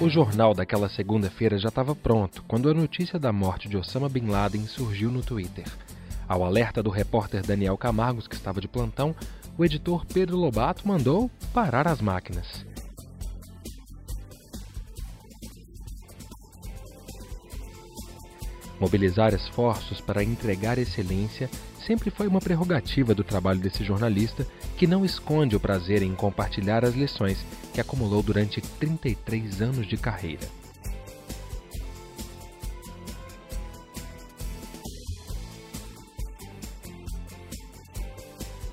O jornal daquela segunda-feira já estava pronto quando a notícia da morte de Osama Bin Laden surgiu no Twitter. Ao alerta do repórter Daniel Camargos, que estava de plantão, o editor Pedro Lobato mandou parar as máquinas. Mobilizar esforços para entregar excelência sempre foi uma prerrogativa do trabalho desse jornalista que não esconde o prazer em compartilhar as lições que acumulou durante 33 anos de carreira.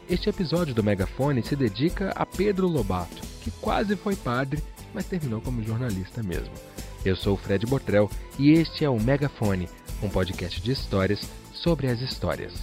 Este episódio do Megafone se dedica a Pedro Lobato, que quase foi padre, mas terminou como jornalista mesmo. Eu sou o Fred Botrel e este é o Megafone, um podcast de histórias sobre as histórias.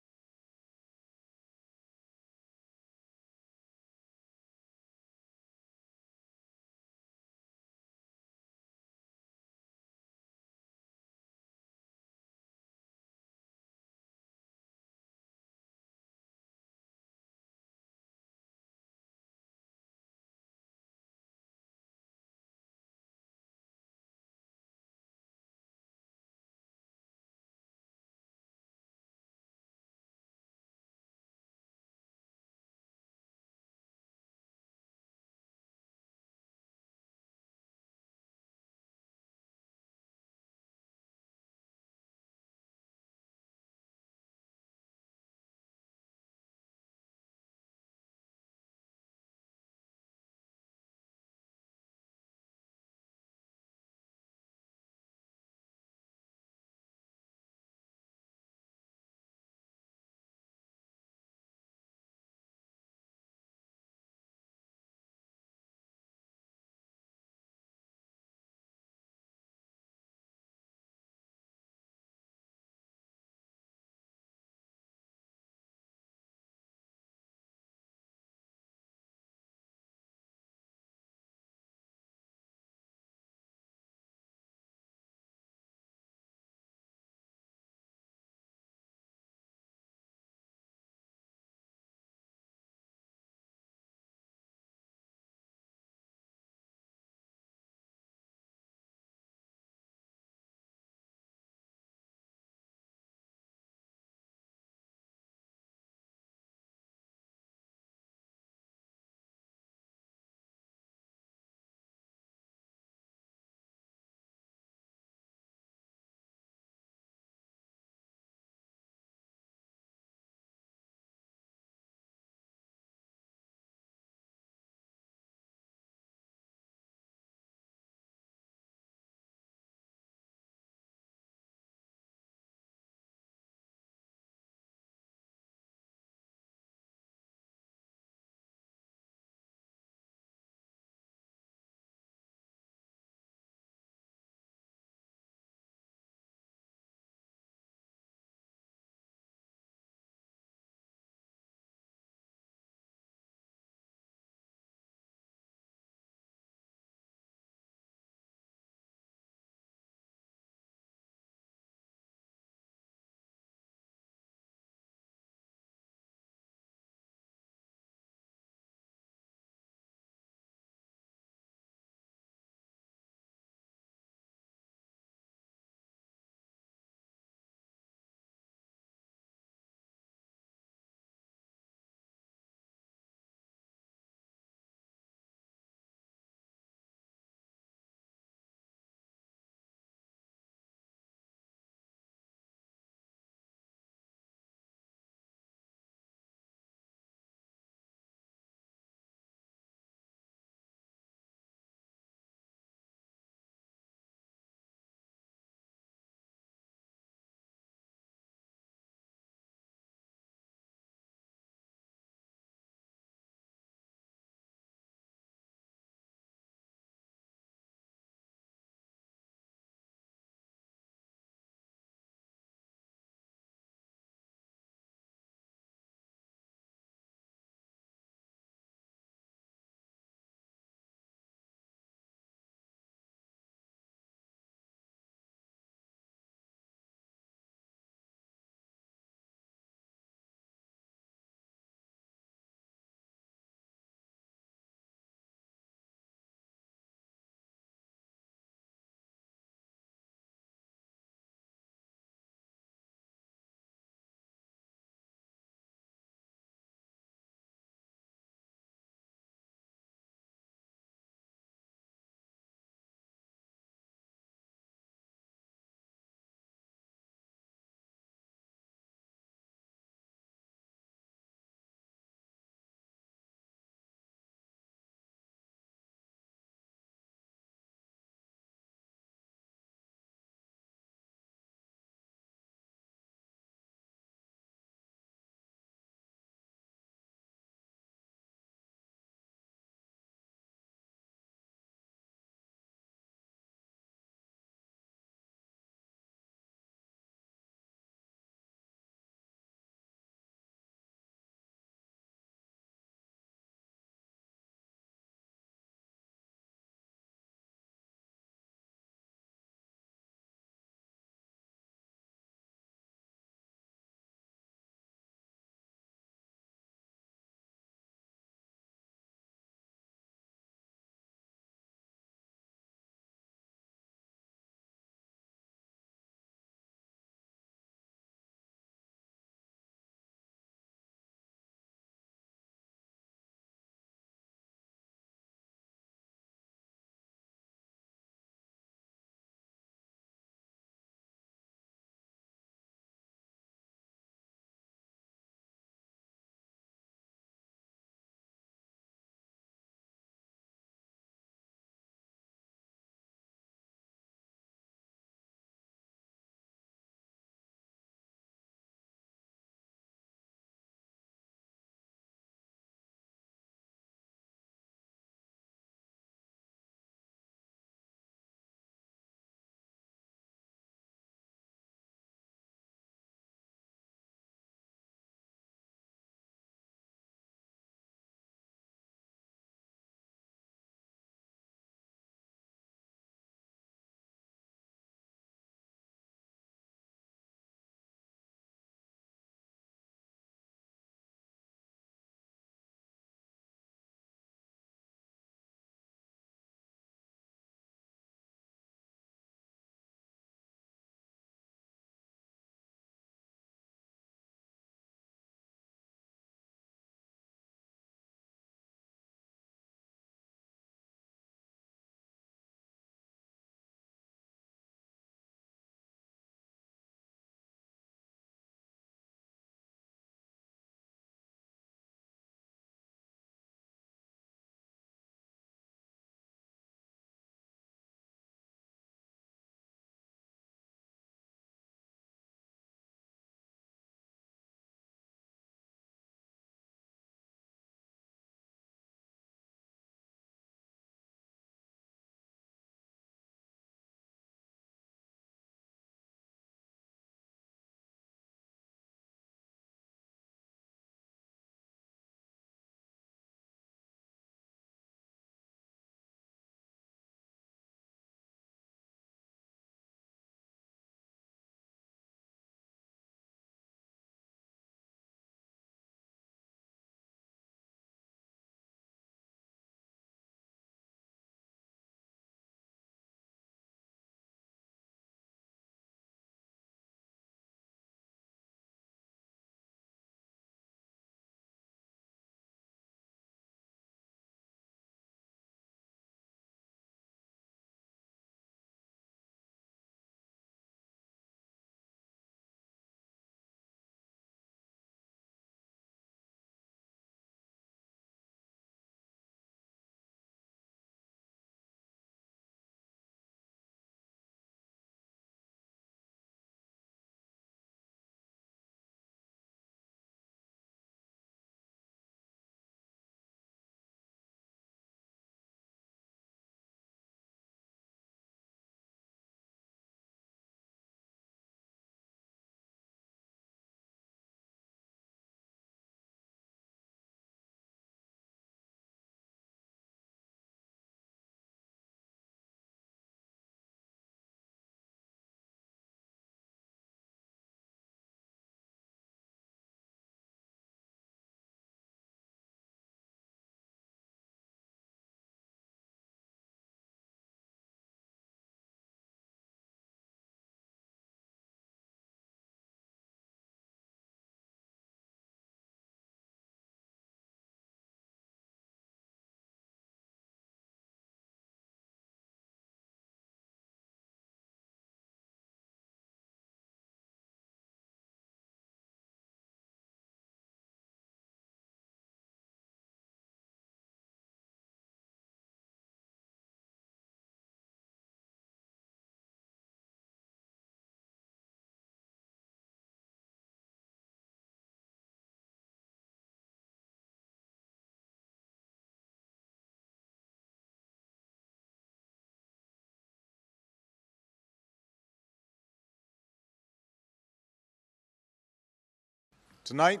Tonight,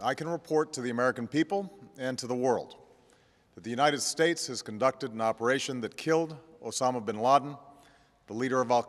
I can report to the American people and to the world that the United States has conducted an operation that killed Osama bin Laden, the leader of Al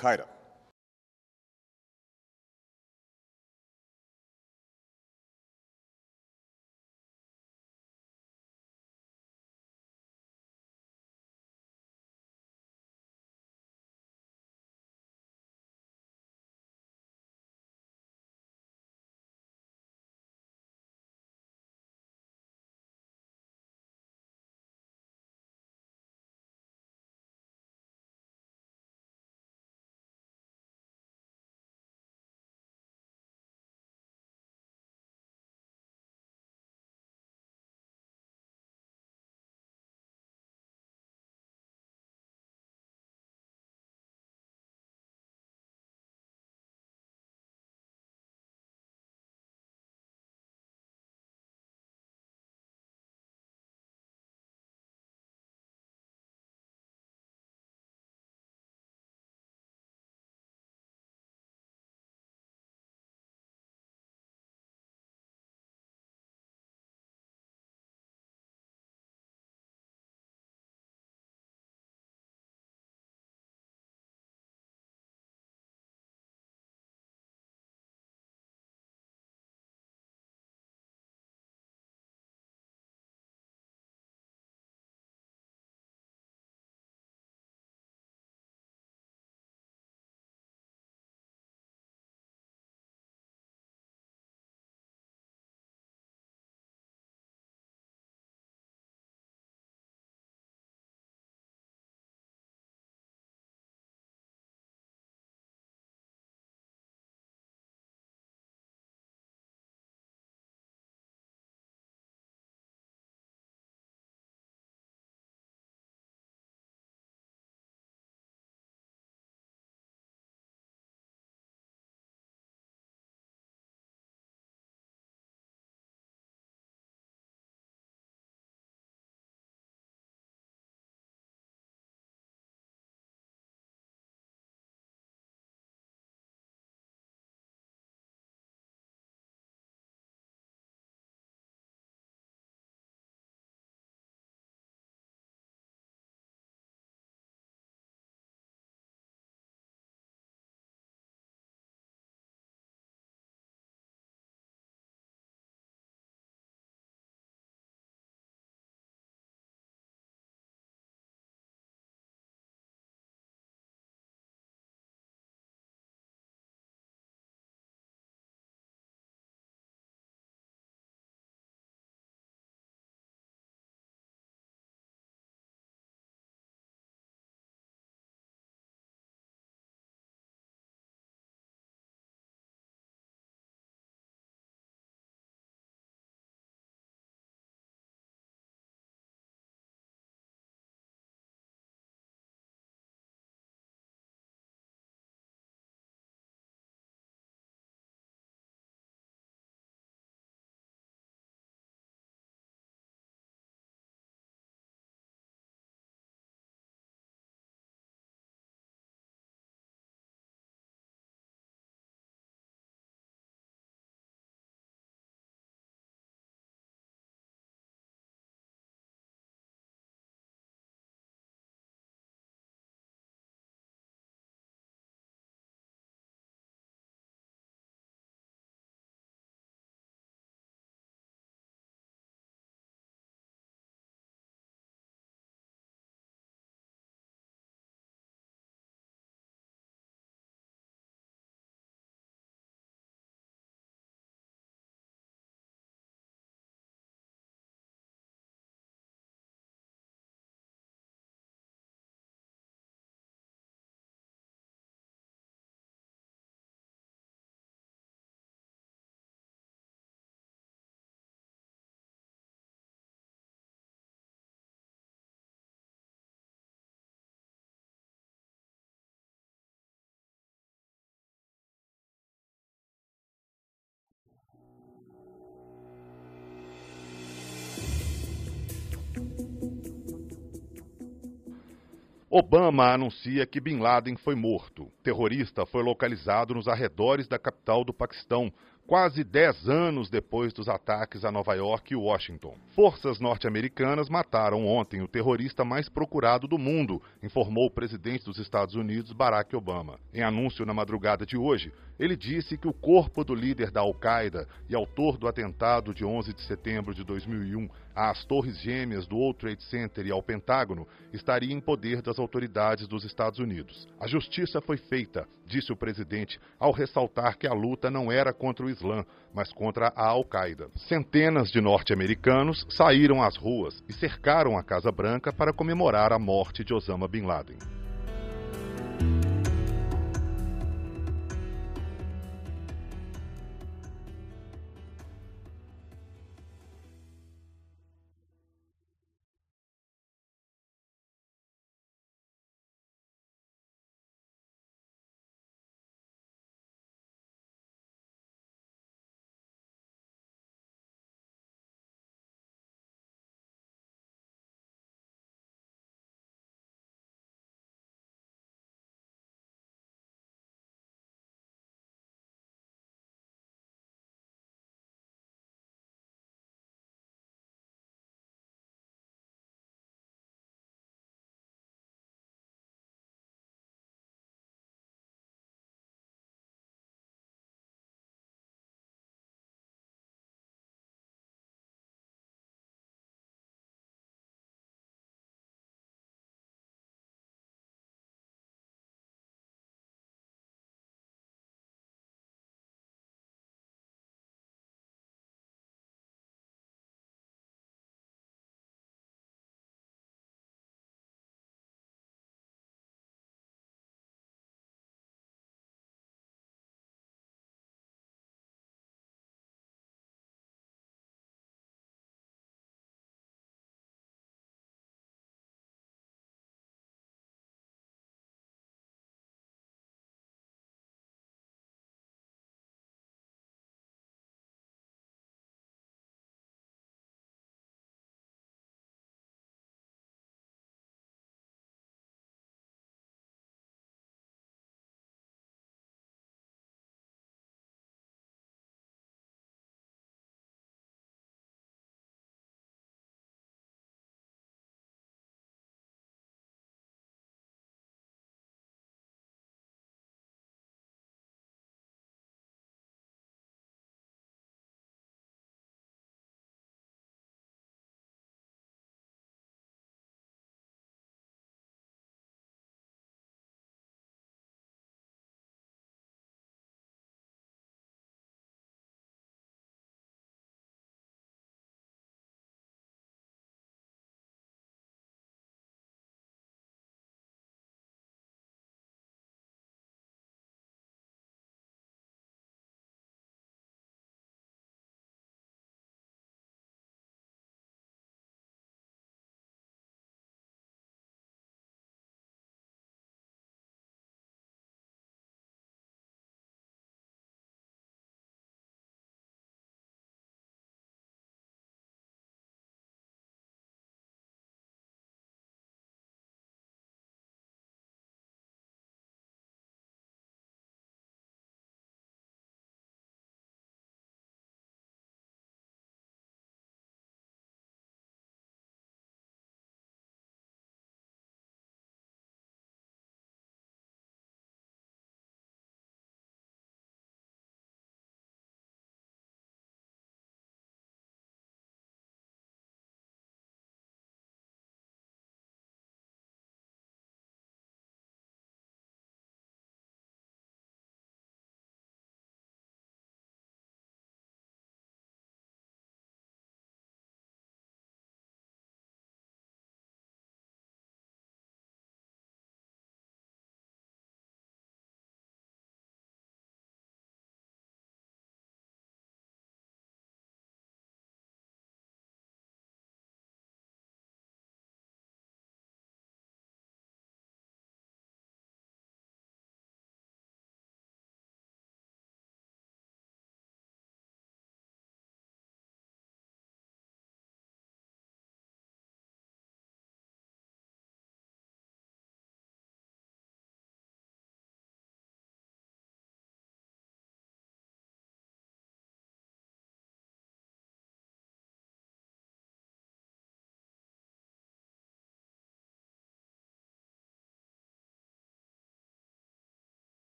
Obama anuncia que Bin Laden foi morto. Terrorista foi localizado nos arredores da capital do Paquistão, quase 10 anos depois dos ataques a Nova York e Washington. Forças norte-americanas mataram ontem o terrorista mais procurado do mundo, informou o presidente dos Estados Unidos, Barack Obama. Em anúncio na madrugada de hoje, ele disse que o corpo do líder da Al-Qaeda e autor do atentado de 11 de setembro de 2001 às Torres Gêmeas do World Trade Center e ao Pentágono estaria em poder das autoridades dos Estados Unidos. A justiça foi feita, disse o presidente, ao ressaltar que a luta não era contra o Islã, mas contra a Al-Qaeda. Centenas de norte-americanos saíram às ruas e cercaram a Casa Branca para comemorar a morte de Osama Bin Laden.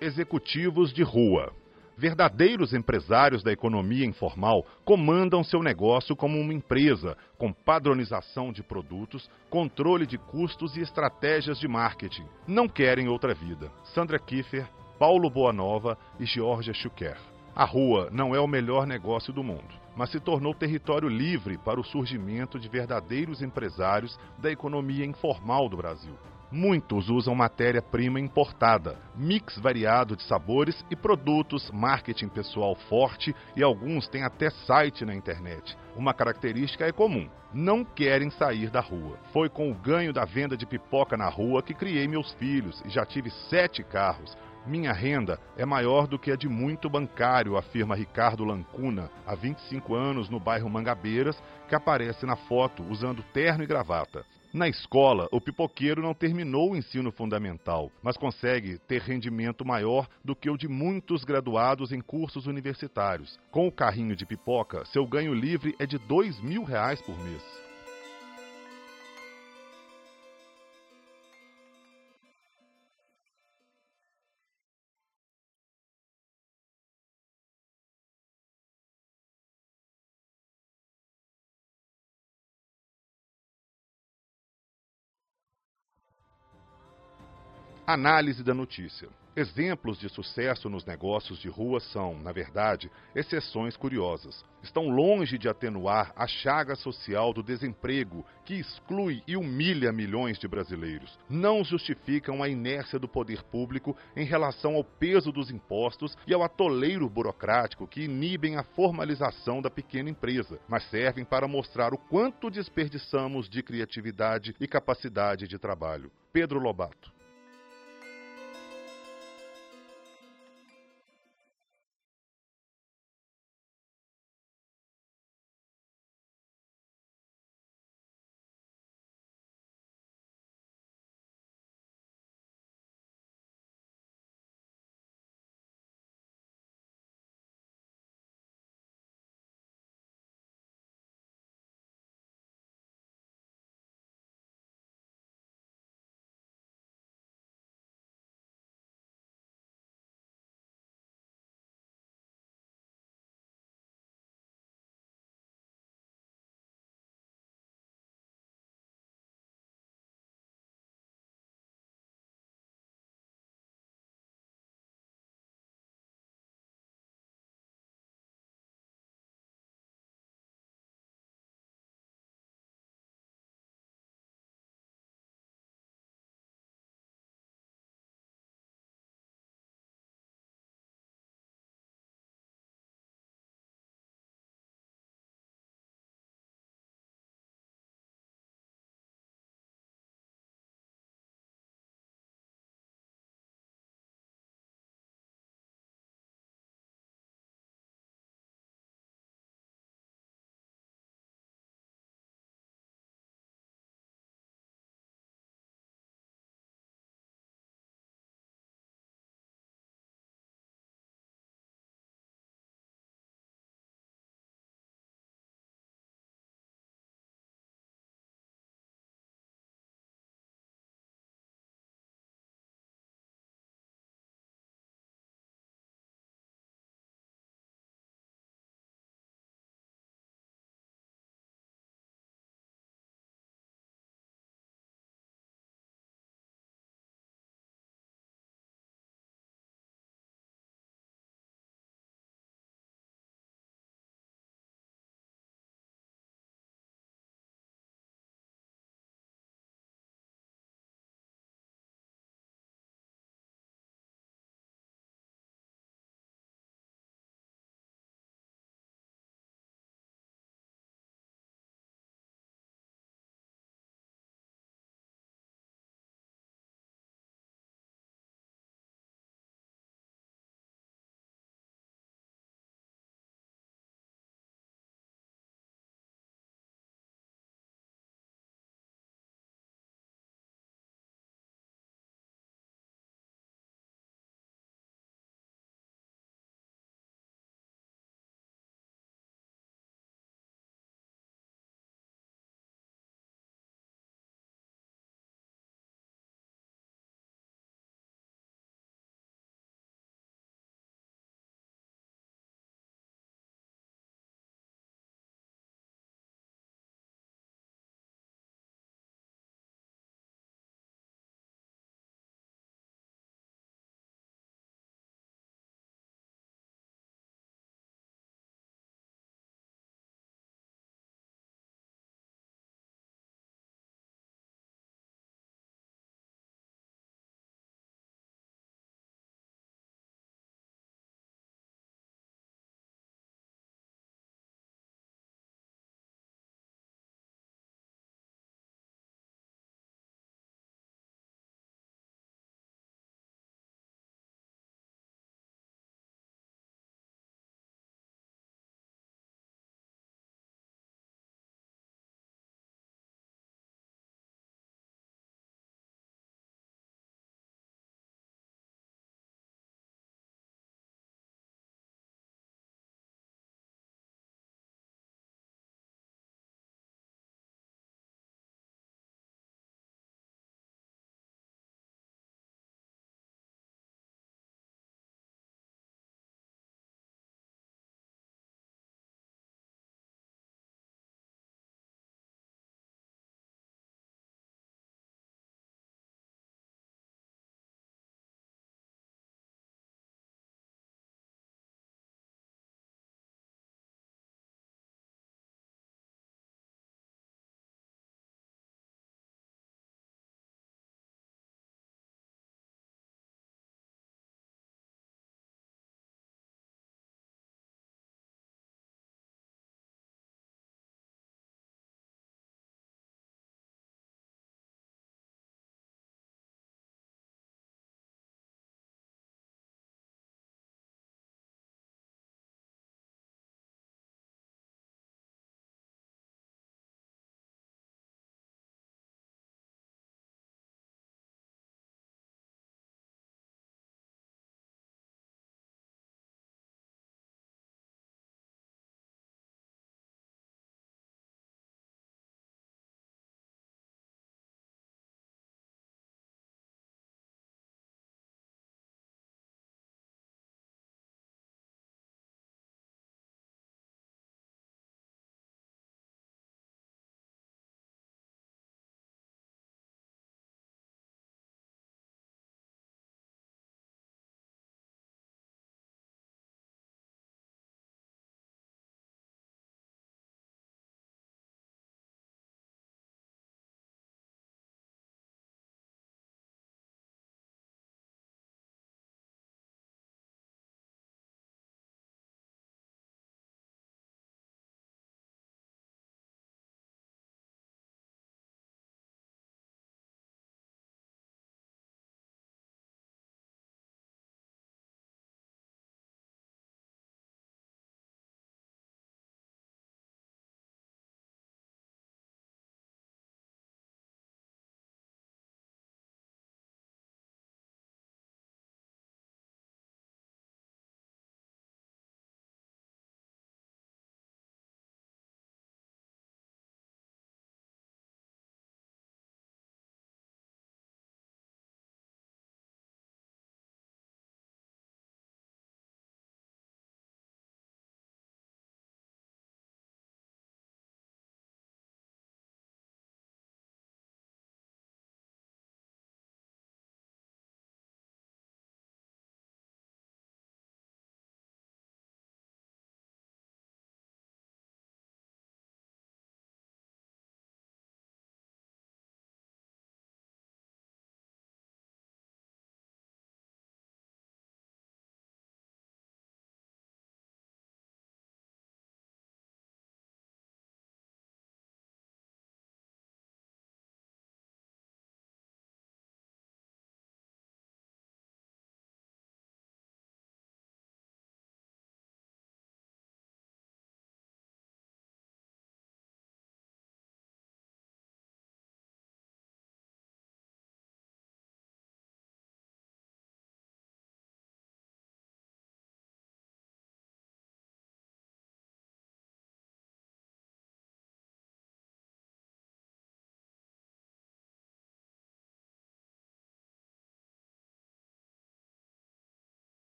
Executivos de rua. Verdadeiros empresários da economia informal comandam seu negócio como uma empresa, com padronização de produtos, controle de custos e estratégias de marketing. Não querem outra vida. Sandra Kiefer, Paulo Boanova e Georgia Schuker. A rua não é o melhor negócio do mundo, mas se tornou território livre para o surgimento de verdadeiros empresários da economia informal do Brasil. Muitos usam matéria-prima importada, mix variado de sabores e produtos, marketing pessoal forte e alguns têm até site na internet. Uma característica é comum: não querem sair da rua. Foi com o ganho da venda de pipoca na rua que criei meus filhos e já tive sete carros. Minha renda é maior do que a de muito bancário, afirma Ricardo Lancuna, há 25 anos no bairro Mangabeiras, que aparece na foto usando terno e gravata. Na escola, o pipoqueiro não terminou o ensino fundamental, mas consegue ter rendimento maior do que o de muitos graduados em cursos universitários. Com o carrinho de pipoca, seu ganho livre é de dois mil reais por mês. Análise da notícia. Exemplos de sucesso nos negócios de rua são, na verdade, exceções curiosas. Estão longe de atenuar a chaga social do desemprego que exclui e humilha milhões de brasileiros. Não justificam a inércia do poder público em relação ao peso dos impostos e ao atoleiro burocrático que inibem a formalização da pequena empresa, mas servem para mostrar o quanto desperdiçamos de criatividade e capacidade de trabalho. Pedro Lobato.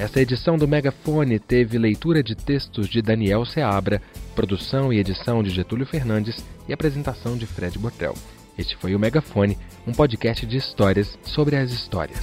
Essa edição do Megafone teve leitura de textos de Daniel Seabra, produção e edição de Getúlio Fernandes e apresentação de Fred Botel. Este foi o Megafone, um podcast de histórias sobre as histórias.